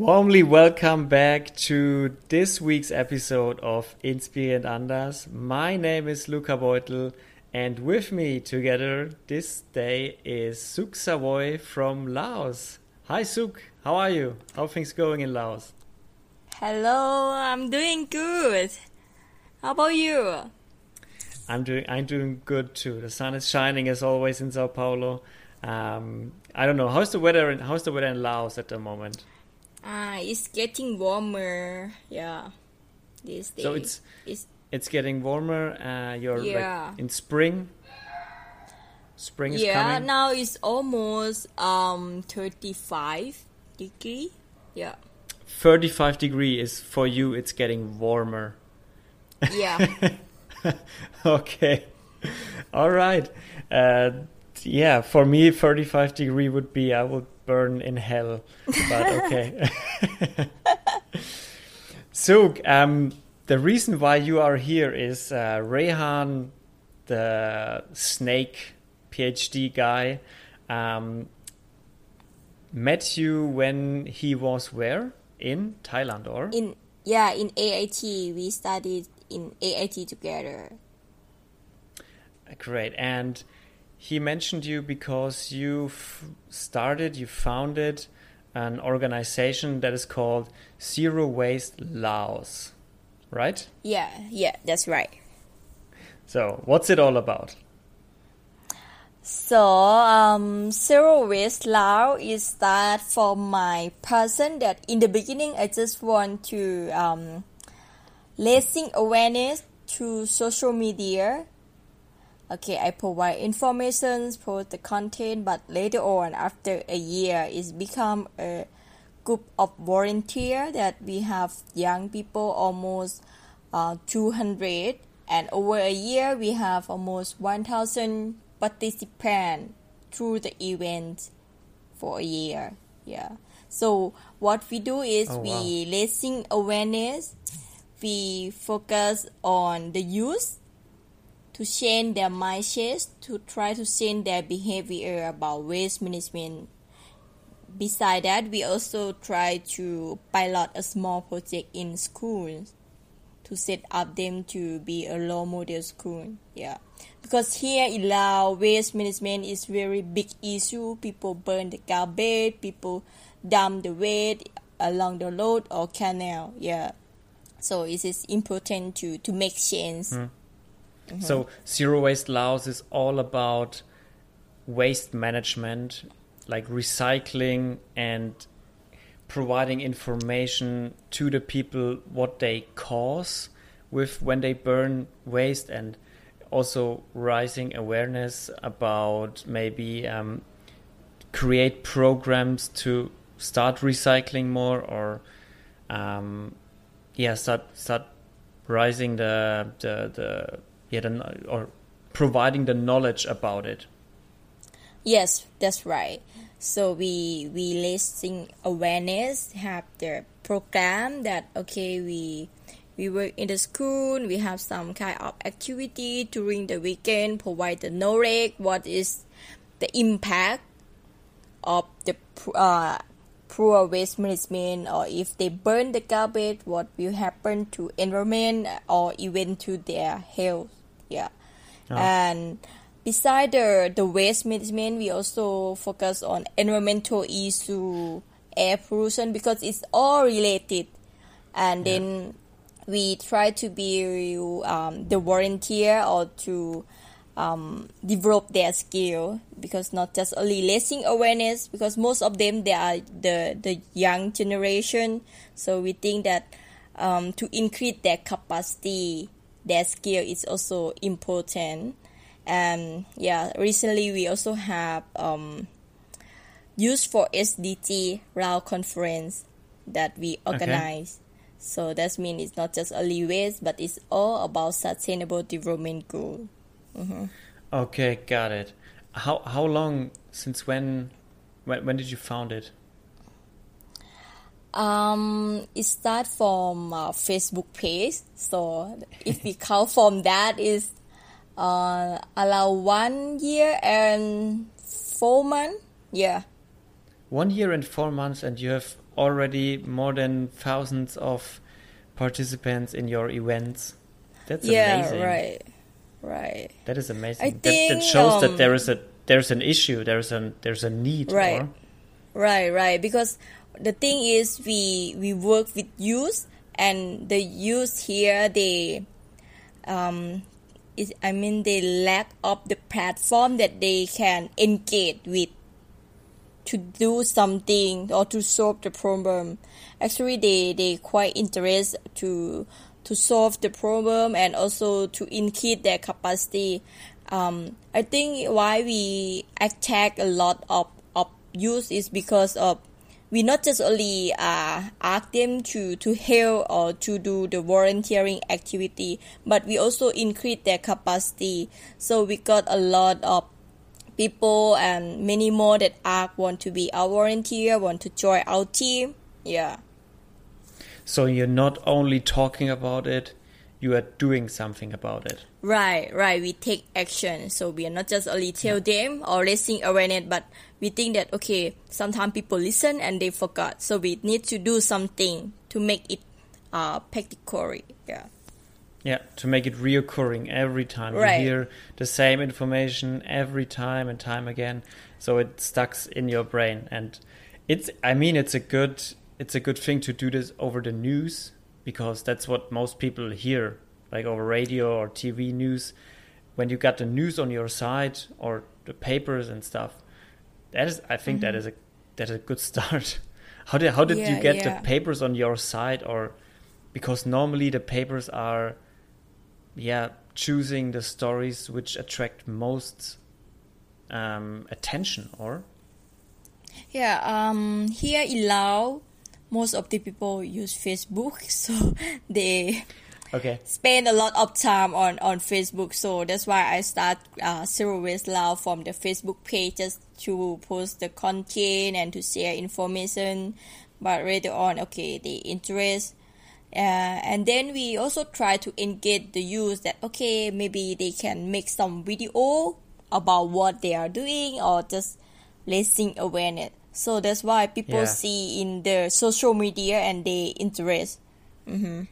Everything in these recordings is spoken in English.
Warmly welcome back to this week's episode of Inspire and Anders. My name is Luca Beutel, and with me together this day is Suk Savoy from Laos. Hi Suk, how are you? How are things going in Laos? Hello, I'm doing good. How about you? I'm doing I'm doing good too. The sun is shining as always in Sao Paulo. Um, I don't know how's the weather in, how's the weather in Laos at the moment. Ah, it's getting warmer. Yeah, these days. So it's it's, it's getting warmer. Uh, you're yeah. like in spring. Spring is yeah, coming. now it's almost um 35 degree. Yeah. 35 degree is for you. It's getting warmer. Yeah. okay. All right. Uh, yeah, for me, 35 degree would be I would burn in hell. But okay. so, um, the reason why you are here is uh, Rehan, the snake PhD guy, um, met you when he was where in Thailand or in yeah in AIT. We studied in AIT together. Great and he mentioned you because you started, you founded an organization that is called Zero Waste Laos, right? Yeah, yeah, that's right. So, what's it all about? So, um, Zero Waste Laos is that for my person that in the beginning I just want to um, raising awareness to social media okay i provide information post the content but later on after a year it's become a group of volunteer that we have young people almost uh, 200 and over a year we have almost 1000 participants through the event for a year. Yeah. So what we do is oh, wow. we raising awareness. We focus on the youth to change their mindset, to try to change their behavior about waste management. Besides that, we also try to pilot a small project in schools to set up them to be a role model school. Yeah, because here in Laos, waste management is very big issue. People burn the garbage, people dump the waste along the road or canal. Yeah, so it is important to to make change. Mm Mm-hmm. So zero waste Laos is all about waste management, like recycling and providing information to the people what they cause with when they burn waste and also raising awareness about maybe um, create programs to start recycling more or um, yeah start start rising the the the yeah, the, or providing the knowledge about it. Yes, that's right. So we we raising awareness, have the program that okay we we work in the school, we have some kind of activity during the weekend, provide the knowledge, what is the impact of the uh, poor waste management or if they burn the garbage, what will happen to environment or even to their health yeah oh. and beside the the waste management we also focus on environmental issue air pollution because it's all related and yeah. then we try to be um, the volunteer or to um, develop their skill because not just only raising awareness because most of them they are the the young generation so we think that um, to increase their capacity their skill is also important. And yeah, recently we also have um, Youth for SDG Lao conference that we organize. Okay. So that means it's not just only waste, but it's all about sustainable development goal. Mm-hmm. Okay, got it. How how long since when when when did you found it? Um, it start from uh, Facebook page. So if we count from that is uh around one year and four months. Yeah. One year and four months, and you have already more than thousands of participants in your events. That's yeah, amazing. right, right. That is amazing. I that, that think, shows that um, there is a there's an issue. There's an there's a need. Right. Or, Right, right. Because the thing is, we we work with youth, and the youth here they, um, is I mean they lack of the platform that they can engage with to do something or to solve the problem. Actually, they they quite interested to to solve the problem and also to increase their capacity. Um, I think why we attack a lot of of youth is because of we not just only uh, ask them to, to help or to do the volunteering activity, but we also increase their capacity. So we got a lot of people and many more that ask want to be our volunteer, want to join our team. Yeah. so you're not only talking about it, you are doing something about it. Right, right. We take action. So we are not just only tell them or raising awareness, but we think that okay, sometimes people listen and they forgot. So we need to do something to make it uh practical. Yeah. Yeah, to make it reoccurring every time Right. you hear the same information every time and time again, so it stucks in your brain. And it's, I mean, it's a good, it's a good thing to do this over the news because that's what most people hear, like over radio or TV news. When you got the news on your side or the papers and stuff, that is, I think that is a that is a good start. How did how did you get yeah. the papers on your side or because normally the papers are yeah choosing the stories which attract most um, attention or Yeah, um, here in Laos, most of the people use Facebook, so they okay spend a lot of time on, on Facebook. So that's why I start uh, Zero Waste Laos from the Facebook page just to post the content and to share information. But later on, okay, the interest. Uh, and then we also try to engage the youth that okay maybe they can make some video about what they are doing or just raising awareness. So that's why people Yeah. see in the social media and they interest. hmm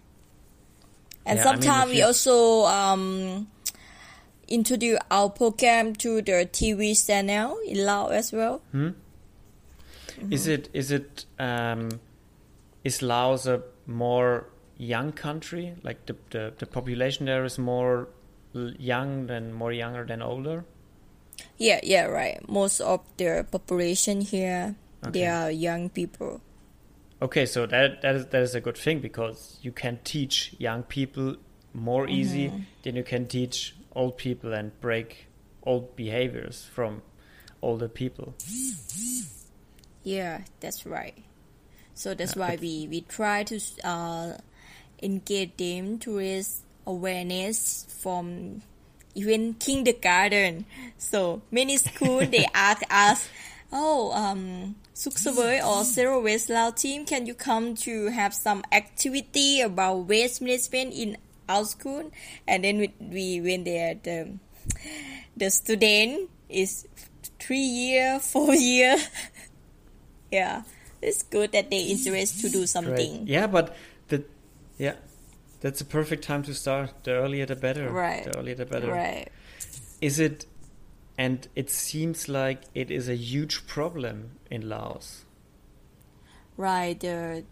And Yeah, I mean, sometimes we also um, introduce our program to the TV channel in Laos as well. is it is it um, is Laos a more young country like the, the the population there is more young than more younger than older Yeah, yeah, right. Most of the population here, Okay. they are young people. Okay, so that that is that is a good thing because you can teach young people more easy than you can teach old people and break old behaviors from older people. Yeah, that's right. So that's Yeah, why we, we try to uh, engage them to raise awareness from even kindergarten. So many school they ask us, oh, um, Suksavoy or Zero Waste Lao team, can you come to have some activity about waste management in our school? And then we, we when they are the the student is three year, four year. yeah, it's good that they interest to do something. Yeah, but the yeah, that's a perfect time to start. The earlier the better. Right. The earlier the better. Right. Is it? And it seems like it is a huge problem in Laos. Right. The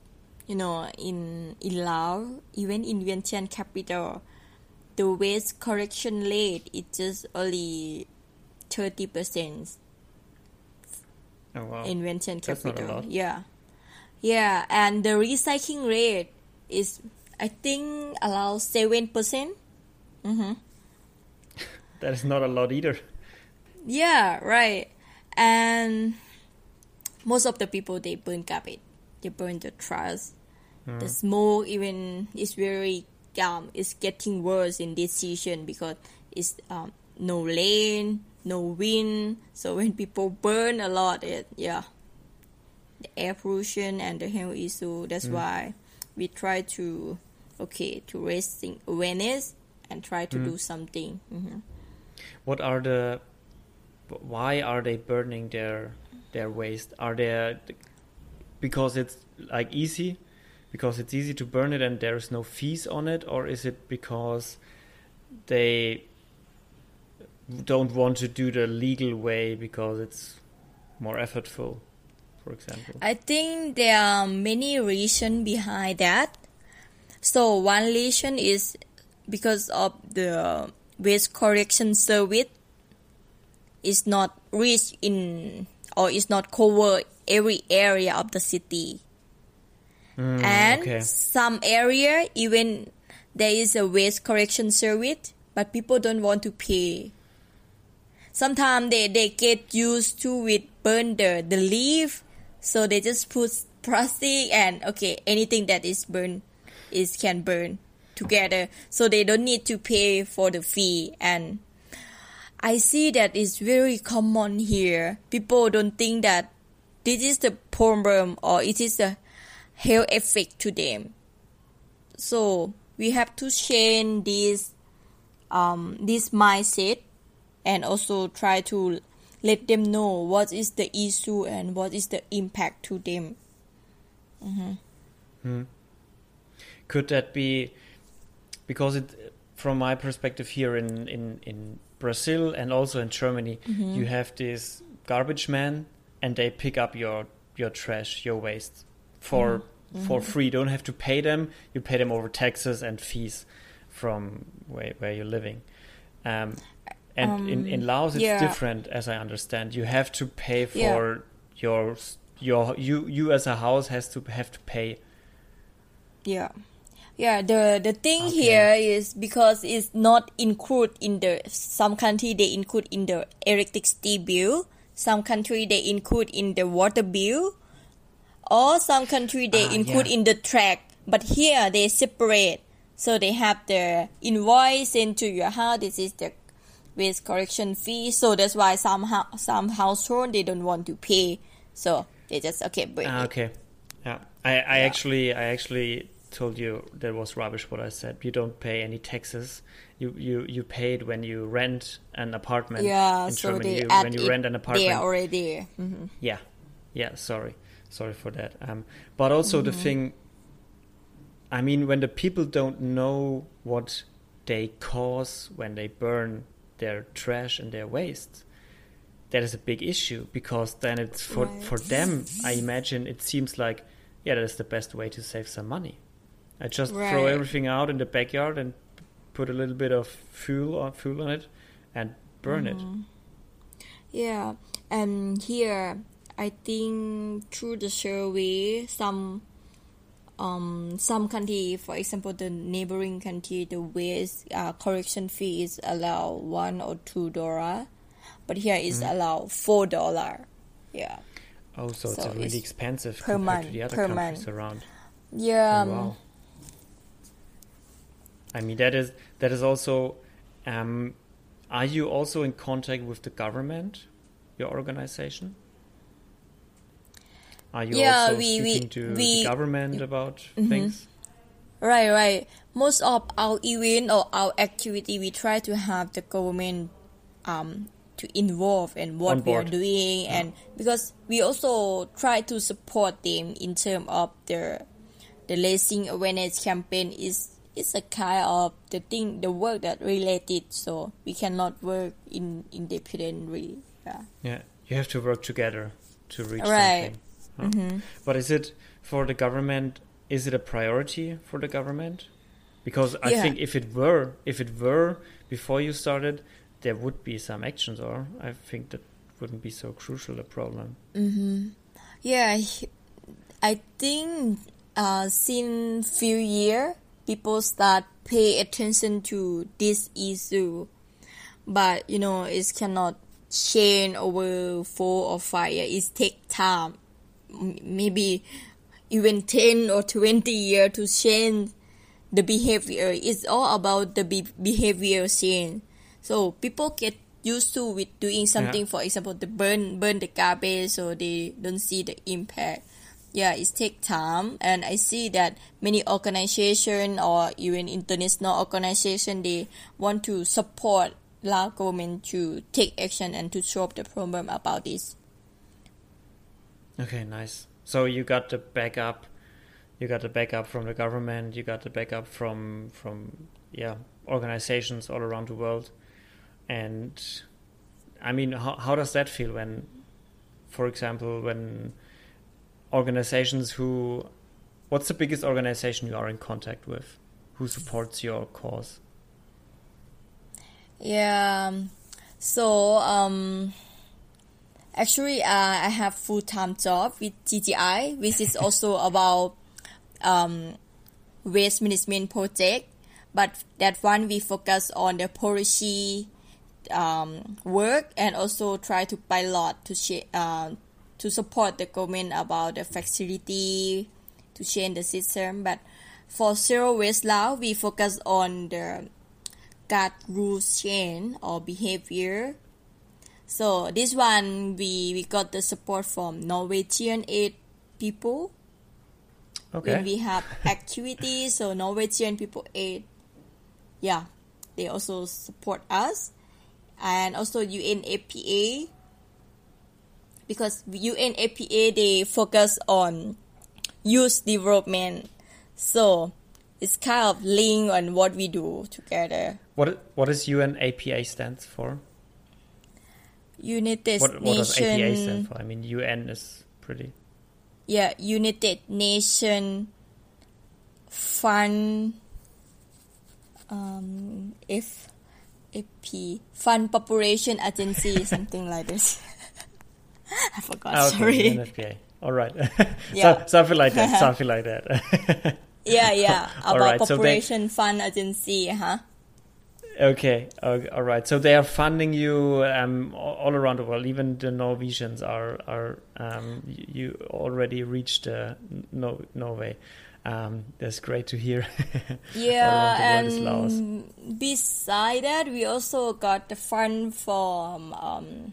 you know in in Laos, even in Vientiane capital, the waste collection rate is just only thirty percent Oh wow. in Vientiane That's not a capital. Yeah, yeah, and the recycling rate is I think around seven percent. Mm-hmm. that is not a lot either. Yeah, right. And most of the people they burn garbage. They burn the trash. The smoke even is very um it's getting worse in this season because it's um no rain, no wind. So when people burn a lot it yeah. The air pollution and the health issue. That's why we try to okay to raising awareness and try to do something. hmm What are the why are they burning their their waste? Are there because it's like easy, because it's easy to burn it and there is no fees on it, or is it because they don't want to do the legal way because it's more effortful, for example? I think there are many reasons behind that. So one reason is because of the waste collection service is not reached in or is not cover every area of the city. Mm, and okay. some area even there is a waste collection service but people don't want to pay sometimes they, they get used to with burn the, the leaf so they just put plastic and okay anything that is burned is can burn together. So they don't need to pay for the fee. And i see that it's very common here. People don't think that this is the problem or it is the health effect to them. So we have to change this um, this mindset and also try to let them know what is the issue and what is the impact to them. Could that be because it, from my perspective here in, in, in Brazil and also in Germany, mm-hmm. you have this garbage man and they pick up your your trash, your waste for mm-hmm. for mm-hmm. free. You don't have to pay them. You pay them over taxes and fees from where where you're living. Um, and in, in um, Laos, it's yeah. different, as I understand. You have to pay for Yeah. your your you you as a house has to have to pay. Yeah. Yeah, the the thing Okay. here is because it's not include in the some country they include in the electricity bill, some country they include in the water bill, or some country they Ah, include yeah. in the track. But here they separate, so they have the invoice sent to your house. This is the waste collection fee. So that's why some hou- some household they don't want to pay, so they just okay Ah, it. okay. Yeah. I, I actually I actually told you that was rubbish what I said. You don't pay any taxes. You you, you paid when you rent an apartment Yeah, in so Germany. You- when you rent an apartment. there already. hmm Yeah. Yeah, sorry. Sorry for that. Um but also Mm-hmm. the thing I mean when the people don't know what they cause when they burn their trash and their waste that is a big issue because then it's for Right. for them i imagine it seems like yeah that is the best way to save some money i just throw everything out in the backyard and put a little bit of fuel on fuel on it and burn it Yeah, and here I think through the survey, some um some country, for example, the neighboring country, the waste uh, correction fee is allowed one or two dollar, but here is Mm-hmm. allowed four dollar. Yeah, oh so, it's So a really it's expensive per compared month, to the other countries month. around yeah. Oh, um, wow. I mean that is that is also. Um, are you also in contact with the government, your organization? Are you Yeah, also we- we- speaking to we- Mm-hmm. the government about things? Right, right. Most of our event or our activity, we try to have the government um, to involve in what we are doing, and because we also try to support them in terms of the the raising awareness campaign is is a kind of the thing the work that related. So we cannot work in independently. Yeah. Yeah, you have to work together to reach Right. something. Huh. But is it for the government? Is it a priority for the government? Because I Yeah. think if it were, if it were before you started, there would be some actions, or I think that wouldn't be so crucial a problem. Yeah, I think uh, since few year people start pay attention to this issue, but you know it cannot change over four or five years. It take time, maybe even ten or twenty years to change the behavior. It's all about the be- behavior change. So people get used to with doing something. For example, the burn burn the garbage, so they don't see the impact. Yeah, it take time, and I see that many organization or even international organization they want to support Lao government to take action and to solve the problem about this. Okay, nice. So you got the backup, you got the backup from the government, you got the backup from from yeah organizations all around the world, and I mean, how how does that feel when, for example, when organizations who, what's the biggest organization you are in contact with, who supports your cause? Yeah. So um, actually, uh, I have full time job with TGI, which is also about um, waste management project. But that one we focus on the policy um, work and also try to pilot to sh- uh, to support the government about the facility to change the system. But for zero waste Lao, we focus on the gut rules change or behavior. So this one we, we got the support from Norwegian aid people. Okay. When we have activities, so Norwegian people aid, yeah, they also support us, and also UNFPA because UNFPA they focus on youth development, so it's kind of linked on what we do together. What what does UNAPA stands for? United What what does APA stand for? I mean, UN is pretty. yeah, United Nation Fund, um, F, FP Fund Population Agency, something like this. I forgot. Ah, okay, sorry. UNFPA. All right. Yeah. so, something like that. Something like that. Yeah, yeah, All about right, so they- Population Fund Agency, huh? Okay, okay, all right. So they are funding you um, all around the world. Even the Norwegians are are um, you, already reached uh, no, Norway. Um, that's great to hear. Yeah, all around the world is Laos. and beside that, we also got the fund from. Um,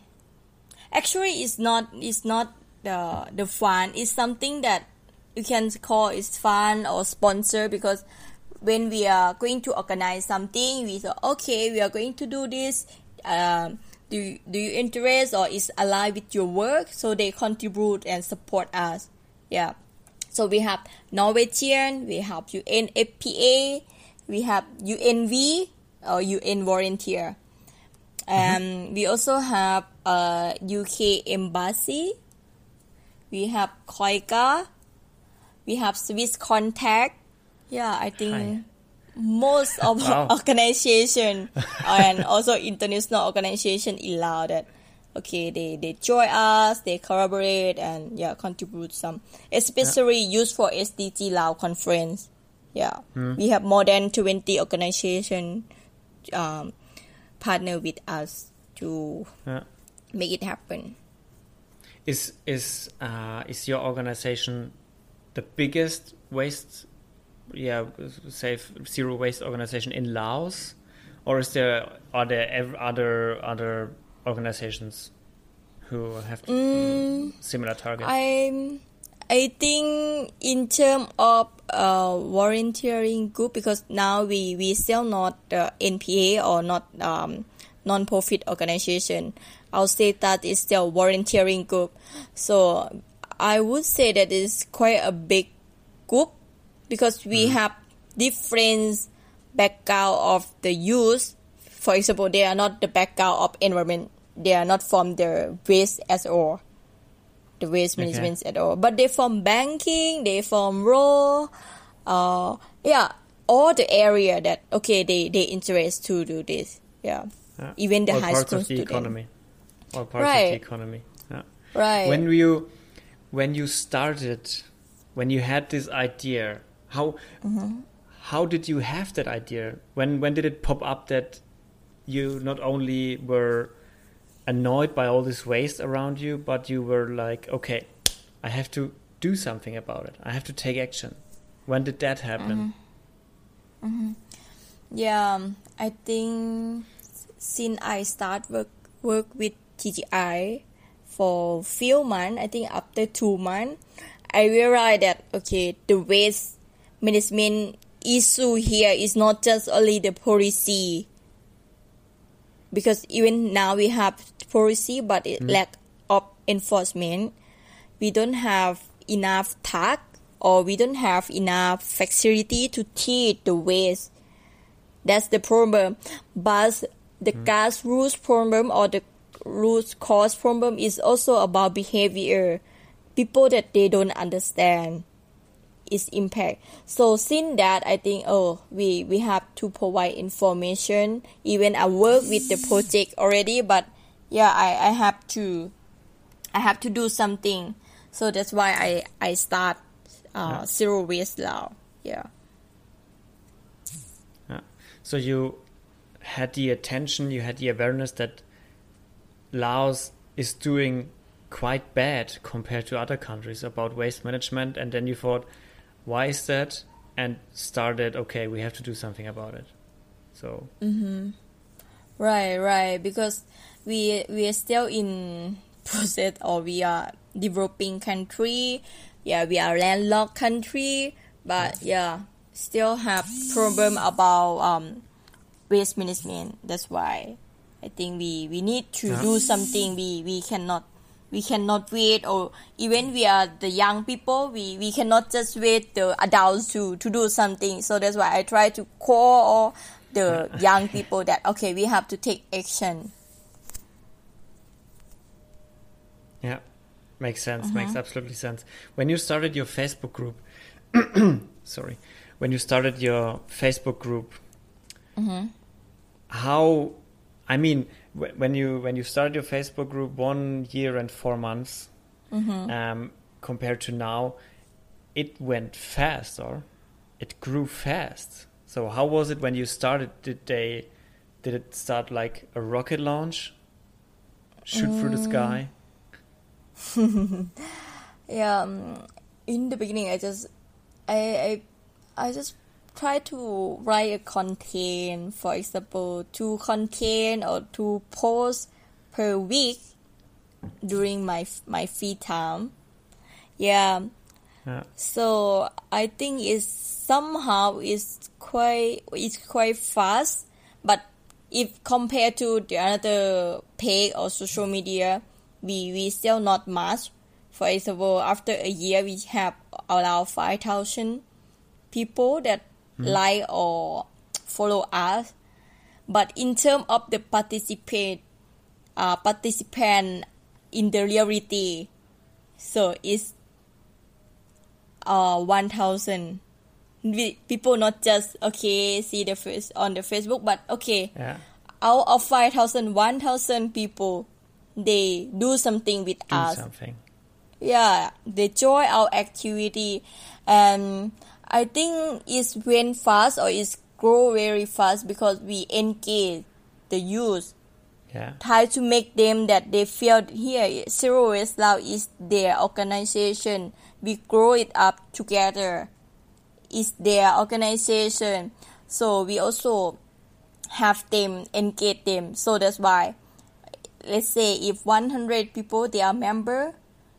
actually, it's not. It's not the the fund. It's something that you can call it's fun or sponsor because when we are going to organize something, we thought, okay, we are going to do this. Um, do you, do you interest or is aligned with your work? So they contribute and support us. Yeah. So we have Norwegian, we have UNFPA, we have UNV or UN volunteer. Um, We also have uh, UK embassy. We have KOICA. We have Swisscontact. Yeah, I think Hi. most of Wow. organization and also international organization allow that. Okay, they, they join us, they collaborate and yeah, contribute some, especially Youth for SDG Lao conference. Yeah, we have more than twenty organization um, partner with us to Yeah. Make it happen. Is is uh, is your organization the biggest waste, yeah, safe zero waste organization in Laos, or is there are there other other organizations who have mm, similar targets? I I think in terms of uh, volunteering group because now we we still not uh, NPA or not um, non-profit organization. Our status is still volunteering group. So I would say that it's quite a big group because we have different background of the youth. For example, they are not the background of environment. They are not from the waste at all the waste Okay. management at all. But they from banking, they from raw, uh, yeah, all the area that okay they they interest to do this. Yeah, Yeah. even the high school of the student. economy. All parts of the economy. Yeah. Right. When you when you started, when you had this idea, how Mm-hmm. how did you have that idea? When when did it pop up that you not only were annoyed by all this waste around you, but you were like, okay, I have to do something about it. I have to take action. When did that happen? Hmm. Yeah, um, I think since I start work work with TGI for few months, I think after two months, I realized that okay, the waste management issue here is not just only the policy. Because even now we have policy, but it lack of enforcement. We don't have enough tag or we don't have enough facility to treat the waste. That's the problem. But the mm. grassroots problem or the root cause problem is also about behavior. People that they don't understand its impact. So since that, I think oh we we have to provide information. Even I work with the project already, but yeah, I I have to I have to do something. So that's why I I start uh, yeah. zero waste. Yeah. Yeah. So you had the attention, you had the awareness that Laos is doing quite bad compared to other countries about waste management, and then you thought, why is that? And started, okay, we have to do something about it. So. Mm-hmm. Right, right. Because we we are still in process, or we are developing country. Yeah, we are landlocked country, but yeah, still have problem about um waste management. That's why I think we, we need to do something. We we cannot we cannot wait or even we are the young people we, we cannot just wait the adults to, to do something so that's why i try to call all the young people that okay we have to take action yeah makes sense mm-hmm. makes absolutely sense when you started your facebook group sorry when you started your facebook group mm-hmm. how i mean when you when you started your Facebook group one year and four months mm-hmm. um, compared to now, it went fast or it grew fast. So how was it when you started? Did they did it start like a rocket launch? Shoot mm. through the mm. sky? yeah, um, in the beginning, I just I I I just try to write a content, for example, two content or two posts per week during my my free time. Yeah. yeah. So I think it's somehow it's quite it's quite fast, but if compared to the other page or social media, we we still not much. For example, after a year, we have around five thousand people that mm. like or follow us. But in terms of the participate, uh, participant in the reality, so it's uh, 1,000 people not just okay see the face on the Facebook, but okay yeah. out of 5,000, 1,000 people they do something with do us. Something. Yeah, they join our activity and I think it's went fast or it's grow very fast because we engage the youth. Yeah. Try to make them that they feel here Zero Waste Lao is their organization. We grow it up together. It's their organization. So we also have them engage them. So that's why let's say if 100 people they are member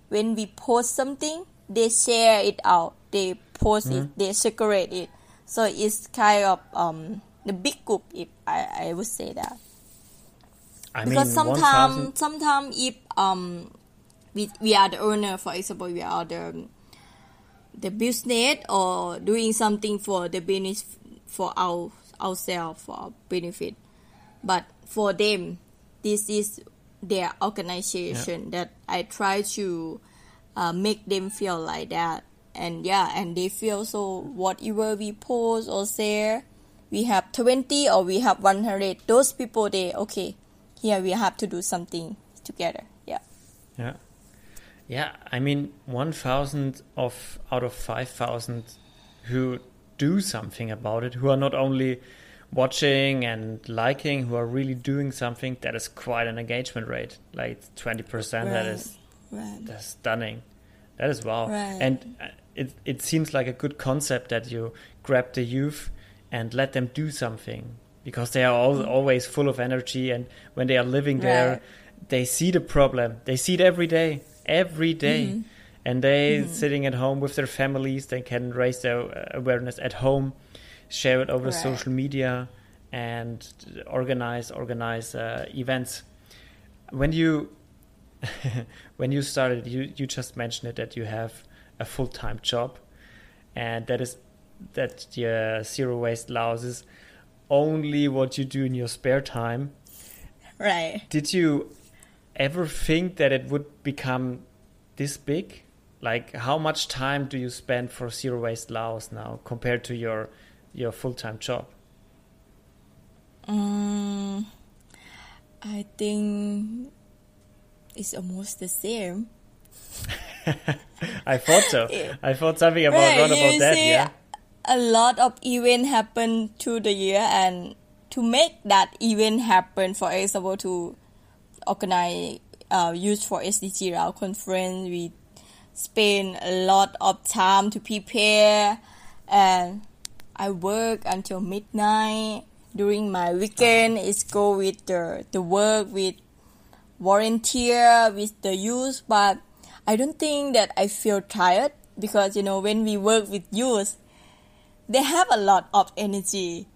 when we post something they share it out they post mm-hmm. it, they separate it. So it's kind of um, the big group, if I, I would say that. I because sometimes, sometimes if um, we, we are the owner, for example, we are the the business or doing something for the business for our ourselves for our benefit, but for them, this is their organization yeah. that I try to uh, make them feel like that and yeah and they feel so whatever we post or share we have 20 or we have 100 those people they okay here we have to do something together yeah yeah yeah i mean 1000 of out of 5000 who do something about it who are not only watching and liking who are really doing something that is quite an engagement rate like 20% right. that is right. that's stunning that is wow right. and it it seems like a good concept that you grab the youth and let them do something because they are all, always full of energy and when they are living there right. they see the problem they see it every day every day. Mm-hmm. and they mm-hmm. sitting at home with their families they can raise their uh, awareness at home share it over right. social media and organize organize uh, events when you when you started you you just mentioned it that you have a full time job, and that is that the zero waste Laos is only what you do in your spare time. Right. Did you ever think that it would become this big? Like, how much time do you spend for zero waste Laos now compared to your your full time job? Um, I think it's almost the same. I thought so. I thought something about Right, about that. see, Yeah. A lot of event happen through the year, and to make that event happen, for example, to organize uh, Youth for SDG Lao conference, we spend a lot of time to prepare, and I work until midnight. During my weekend, it's go with the the work with volunteer with the youth, but I don't think that I feel tired because you know when we work with youth, they have a lot of energy.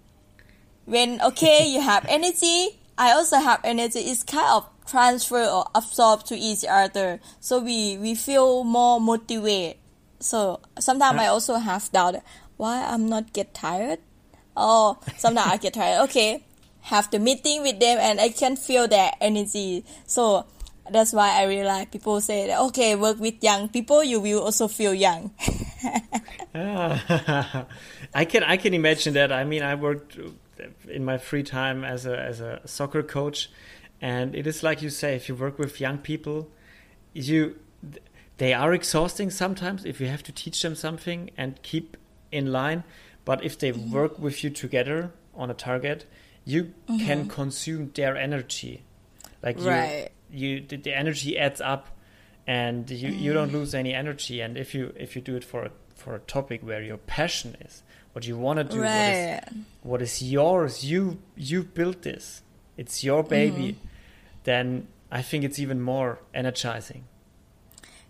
When okay, you have energy, I also have energy. It's kind of transfer or absorb to each other, so we we feel more motivated. So sometimes I also have doubt why I'm not get tired. Oh, sometimes I get tired. Okay, have the meeting with them and I can feel their energy. So that's why I realize people say that, okay, work with young people, you will also feel young. Ah, I can I can imagine that. I mean, I worked in my free time as a as a soccer coach, and it is like you say, if you work with young people, you they are exhausting sometimes if you have to teach them something and keep in line. But if they work with you together on a target, you can consume their energy. Like you, Right. You the, the energy adds up, and you, you don't lose any energy. And if you if you do it for a, for a topic where your passion is, what you want to do, what is right. what is yours you you built this it's your mm-hmm. baby then i think it's even more energizing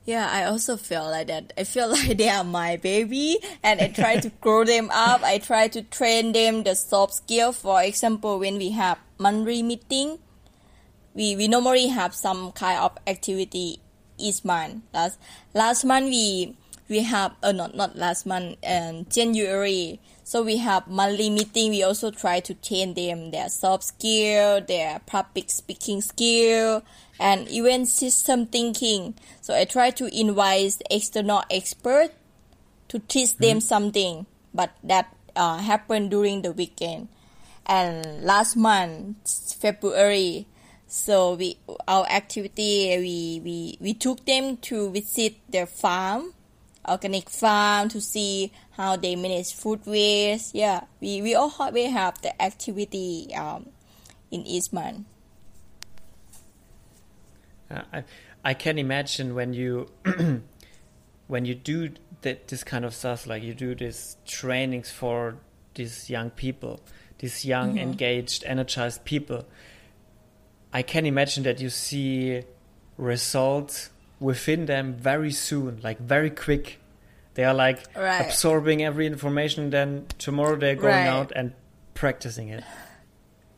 Yeah, I also feel like that. I feel like they are my baby and I try to grow them up. I try to train them the soft skill. For example, when we have monthly meeting, we, we normally have some kind of activity each month. Last last month we we have uh, not not last month um, January. So we have monthly meeting. We also try to train them their soft skill, their public speaking skill, and even system thinking. So I try to invite external expert to teach them something, but that uh, happened during the weekend. And last month, February, so we our activity we we, we took them to visit their farm, organic farm to see how they manage food waste. Yeah, we we all have, we have the activity um, in month. Uh, I, I can imagine when you when you do that this kind of stuff like you do these trainings for these young people these young engaged energized people i can imagine that you see results within them very soon like very quick they are like Right. absorbing every information then tomorrow they're going Right. out and practicing it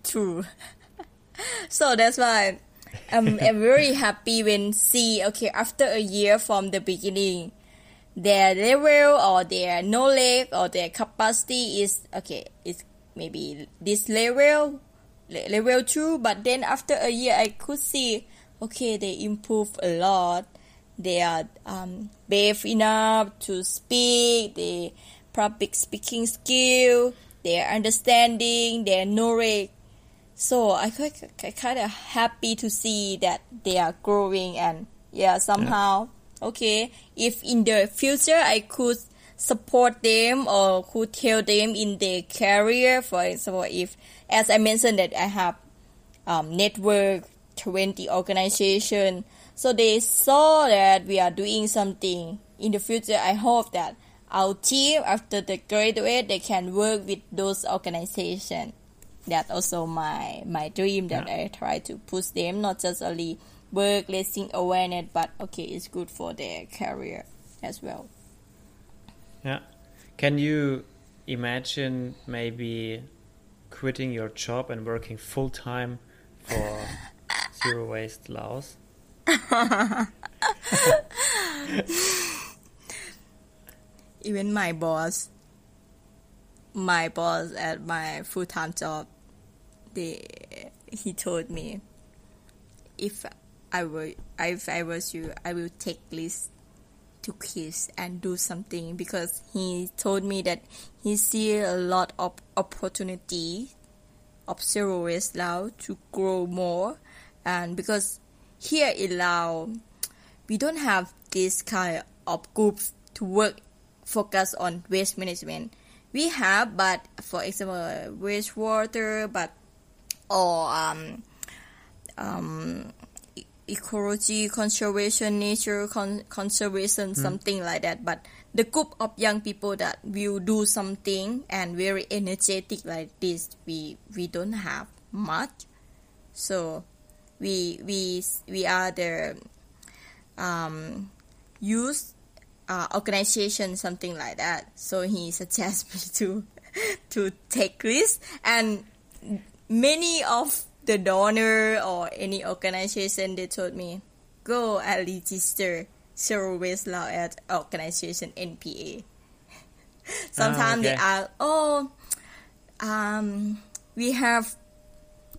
True. so that's why I'm, I'm very happy when see okay after a year from the beginning their level or their knowledge or their capacity is okay it's maybe this level le- level 2 but then after a year I could see okay they improve a lot. They are um, brave enough to speak. Their public speaking skill. Their understanding. Their knowledge so I quite, kind of happy to see that they are growing and yeah somehow okay if in the future I could support them or could help them in their career for example if as I mentioned that I have um, network 20 organization so they saw that we are doing something in the future I hope that our team after the graduate they can work with those organizations that also my my dream that Yeah. I try to push them not just only work raising awareness but okay it's good for their career as well Yeah. Can you imagine maybe quitting your job and working full time for Zero Waste Laos? even my boss my boss at my full-time job they he told me if I were if I was you I will take list to kiss and do something because he told me that he see a lot of opportunity of zero waste Lao to grow more and because here in Lao we don't have this kind of groups to work focus on waste management. We have but for example wastewater but or um, um, ecology conservation nature con- conservation mm. something like that. But the group of young people that will do something and very energetic like this we we don't have much. So we we we are the um, youth uh, organization something like that. So he suggests me to to take this. And many of the donor or any organization they told me go and register zero waste Lao at organization NPA. Sometimes oh, okay. they are, oh, um, we have,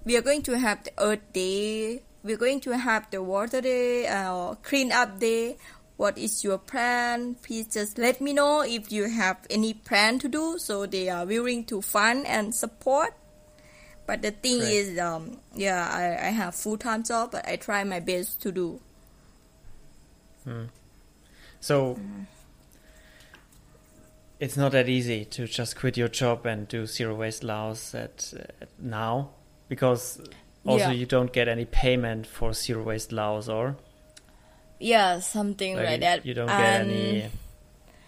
we are going to have the Earth Day, we're going to have the Water Day, or uh, Clean Up Day. What is your plan? Please just let me know if you have any plan to do. So they are willing to fund and support. But the thing Great. is, um, yeah, I, I have full time job, but I try my best to do. Hmm. So mm. it's not that easy to just quit your job and do zero waste Laos at, at now because also yeah. you don't get any payment for zero waste Laos or yeah something like, like that you don't get any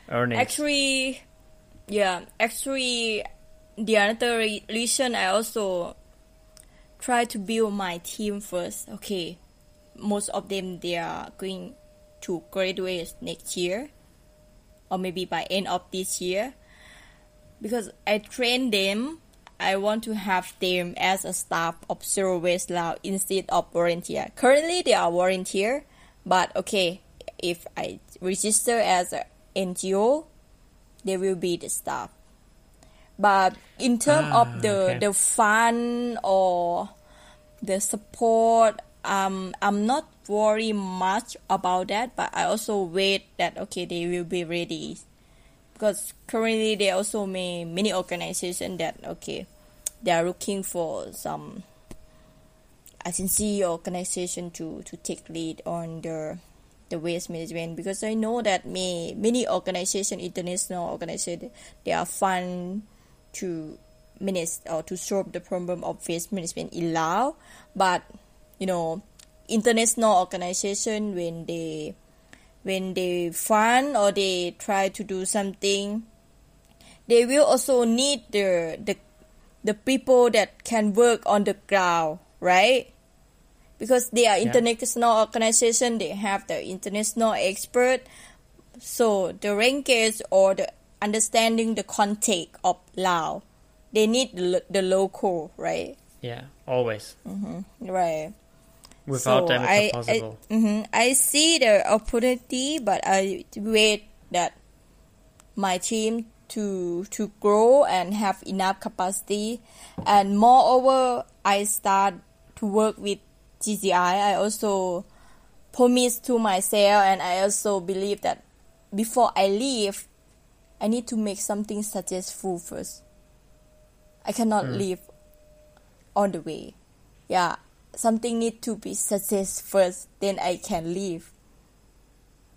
earnings actually yeah actually the other reason I also try to build my team first. Okay, most of them they are going to graduate next year, or maybe by end of this year. Because I train them, I want to have them as a staff of Zero Waste Lao instead of volunteer. Currently, they are volunteer, but okay, if I register as an NGO, they will be the staff but in terms ah, of the okay. the fun or the support um i'm not worry much about that but i also wait that okay they will be ready because currently there also may many organizations that okay they are looking for some agency organization to to take lead on the the waste management because I know that may many organization international organization they are fund to manage or to solve the problem of waste management in Laos. But you know, international organization when they when they fund or they try to do something, they will also need the the the people that can work on the ground, right? Because they are international yeah. organization, they have the international expert. So the rankings or the understanding the context of Lao. They need the, the local, right? Yeah, always. Mm-hmm. Right. Without so them, it's I, not possible. I, mm-hmm, I see the opportunity, but I wait that my team to to grow and have enough capacity, and moreover, I start to work with GCI. I also promise to myself, and I also believe that before I leave, I need to make something successful first. I cannot mm. live on the way. Yeah, something need to be success first, then I can leave.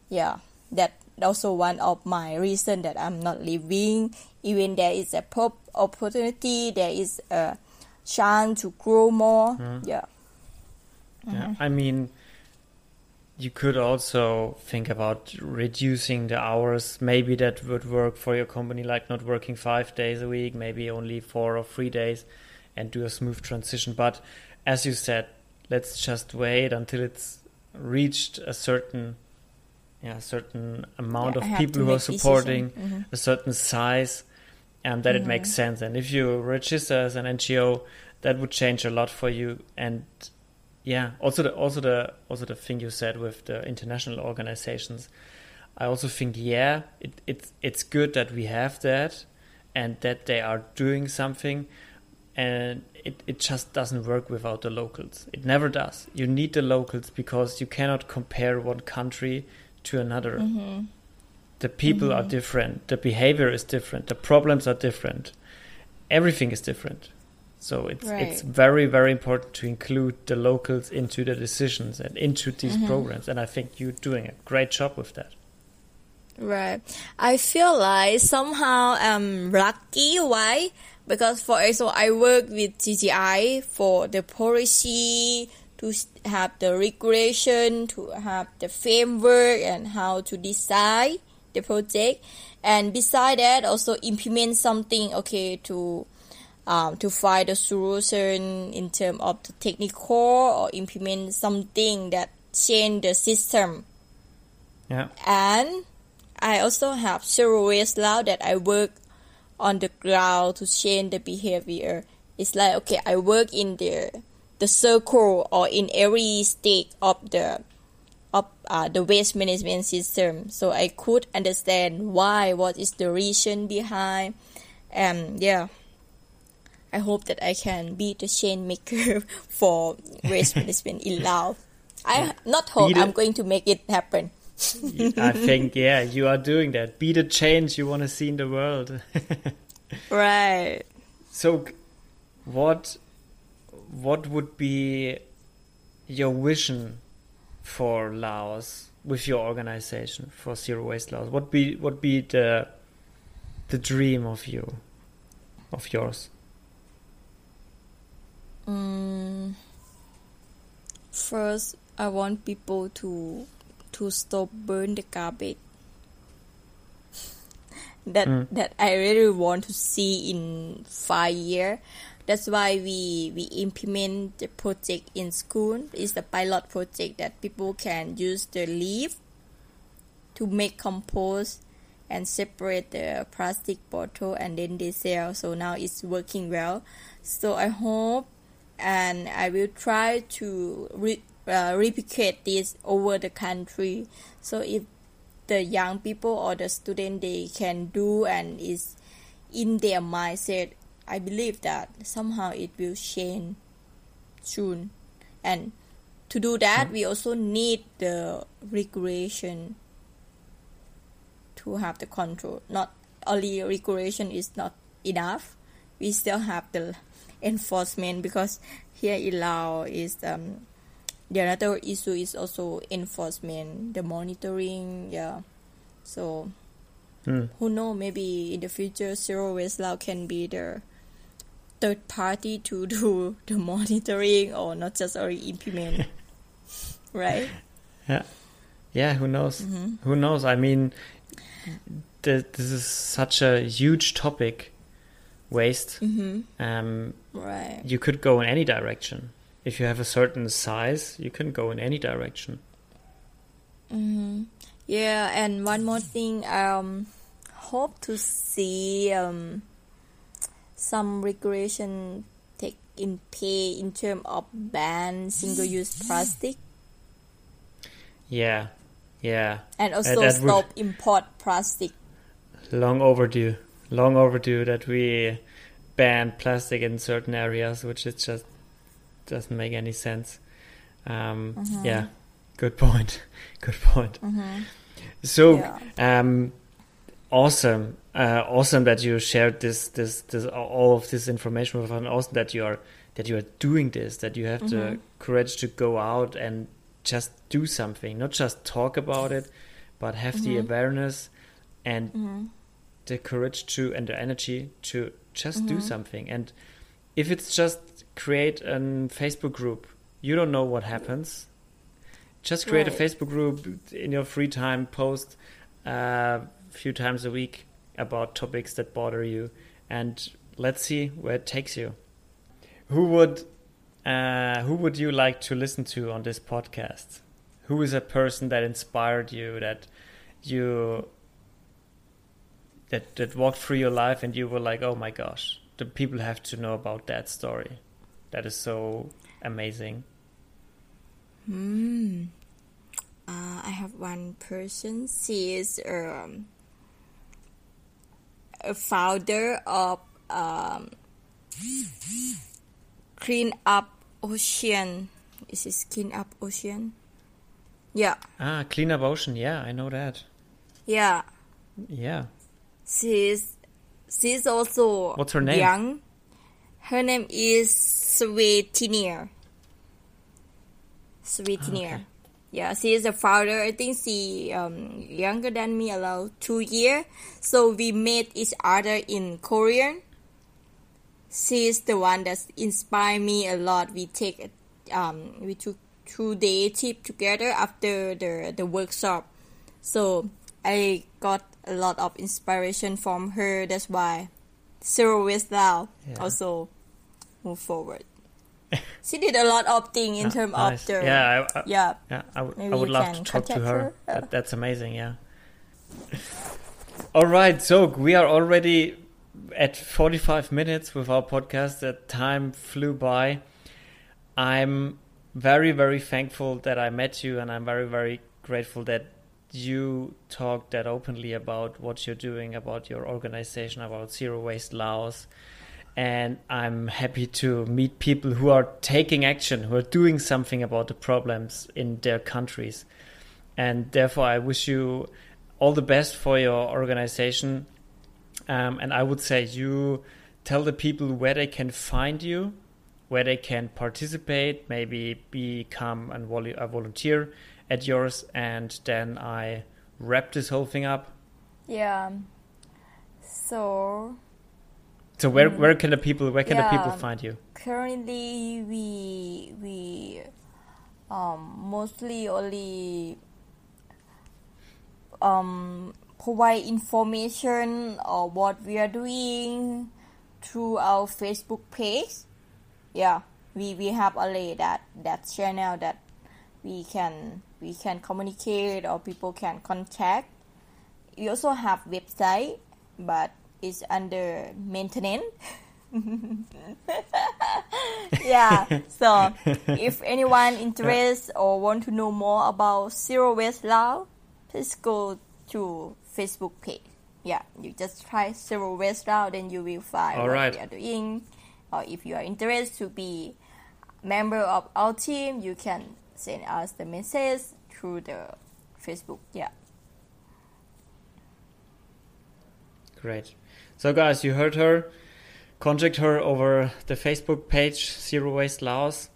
Yeah, that also one of my reason that I'm not leaving. Even there is a pop opportunity, there is a chance to grow more. Mm. Yeah. Yeah, mm-hmm. I mean you could also think about reducing the hours. Maybe that would work for your company, like not working five days a week, maybe only four or three days, and do a smooth transition. But as you said, let's just wait until it's reached a certain yeah, certain amount yeah, of people who are supporting mm-hmm. a certain size and that mm-hmm. it makes sense. And if you register as an NGO, that would change a lot for you and yeah also the also the also the thing you said with the international organizations I also think yeah, it, it's it's good that we have that, and that they are doing something, and it, it just doesn't work without the locals. It never does. You need the locals because you cannot compare one country to another. Mm-hmm. The people are different. The behavior is different. The problems are different. Everything is different. So it's it's very very important to include the locals into the decisions and into these Mm-hmm. programs. And I think you're doing a great job with that. Right. I feel like somehow I'm lucky. Why? Because for example, I work with CGI for the policy to have the regulation, to have the framework, and how to design the project. And beside that, also implement something. Okay, to um, to find a solution in terms of the technical or implement something that change the system Yeah. and I also have zero waste Lao that I work on the ground to change the behavior. It's like okay, I work in the the circle or in every state of the of uh, the waste management system, so I could understand why, what is the reason behind, and yeah. I hope that I can be the change maker for waste management in Laos. I not hope Be the- I'm going to make it happen. I think yeah, you are doing that. Be the change you want to see in the world. Right. So, what what would be your vision for Laos with your organization for Zero Waste Laos? What be what be the the dream of you of yours? Mm, first, I want people to to stop burn the garbage. That Mm. that I really want to see in five year. That's why we we implement the project in school. It's the pilot project that people can use the leaf to make compost and separate the plastic bottle and then they sell. So now it's working well. So I hope and I will try to re- uh, replicate this over the country. So if the young people or the student they can do and is in their mindset, I believe that somehow it will change soon. And to do that, we also need the regulation to have the control. Not only regulation is not enough. We still have the enforcement because here in Laos is um, the another issue is also enforcement, the monitoring. Yeah, so Hmm. who know maybe in the future Zero Waste Laos can be the third party to do the monitoring or not just only implement. right? Yeah, yeah. Who knows? Mm-hmm. Who knows? I mean, th- this is such a huge topic. Waste. Mm-hmm. Um, Right. you could go in any direction. If you have a certain size, you can go in any direction. hmm Yeah, and one more thing, um, hope to see um, some regulation take in pay in terms of ban single-use plastic Yeah, yeah. and also that would- stop import plastic. Long overdue. Long overdue that we ban plastic in certain areas, which is just doesn't make any sense. Um, Mm-hmm. Yeah, good point. Good point. hmm So, Yeah. um, awesome, uh, awesome that you shared this, this, this, all of this information with us. and Awesome that you are that you are doing this. That you have the Mhm. courage to go out and just do something, not just talk about it, but have the Mhm. awareness and hmm the courage to and the energy to just do Mhm. something. And if it's just create a Facebook group, you don't know what happens. Just create a Facebook group in your free time, post a few times a week about topics that bother you, and let's see where it takes you. Who would uh, who would you like to listen to on this podcast? Who is a person that inspired you that you that that walked through your life and you were like, oh my gosh, the people have to know about that story. That is so amazing. Hmm. uh, I have one person. She is um, a founder of um, Clean Up Ocean. Is it Clean Up Ocean? Yeah. Ah, Clean Up Ocean. Yeah, I know that. Yeah. Yeah. She's she's also What's her name? young. Her name is Sweetinier. Sweetinier. Okay. Yeah, she is a founder. I think she um younger than me, about two year. So we met each other in Korean. She is the one that inspired me a lot. We take um we took two day trip together after the the workshop. So I got a lot of inspiration from her. That's why Zero Waste Lao Yeah. also move forward. she did a lot of things in Ah, terms nice. of the yeah, I, I, yeah yeah, I, would- I would love to talk to her. her. That, that's amazing. Yeah. All right, so we are already at 45 minutes with our podcast. That time flew by. I'm very, very thankful that I met you, and I'm very, very grateful that you talked that openly about what you're doing, about your organization, about Zero Waste Laos. And I'm happy to meet people who are taking action, who are doing something about the problems in their countries. And therefore, I wish you all the best for your organization. Um, and I would say you tell the people where they can find you, where they can participate, maybe become a volunteer at yours, and then I wrap this whole thing up. yeah. So So where where can the people where can the people find you? currently we we um mostly only um provide information or what we are doing through our Facebook page. Yeah, we we have only that that channel that we can we can communicate or people can contact. We also have website, but it's under maintenance. yeah so if anyone interested or want to know more about zero waste Lao, please go to facebook page yeah you just try zero waste Lao, then you will find All what right. we are doing or if you are interested to be member of our team you can send us the message through the facebook yeah Great. So, guys, you heard her. Contact her over the Facebook page, Zero Waste Laos.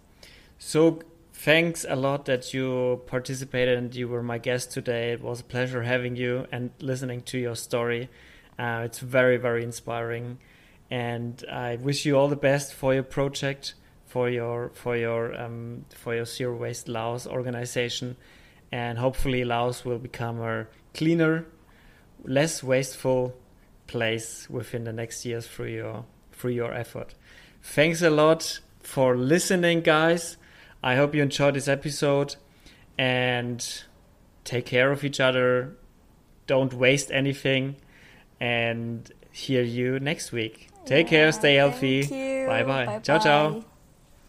So, thanks a lot that you participated and you were my guest today. It was a pleasure having you and listening to your story. Uh, it's very, very inspiring. And I wish you all the best for your project, for your for your um, for your Zero Waste Laos organization, and hopefully Laos will become a cleaner, less wasteful place within the next years through your through your effort. Thanks a lot for listening, guys. I hope you enjoyed this episode and take care of each other. Don't waste anything and hear you next week. Take care, stay healthy. Bye bye. Ciao ciao.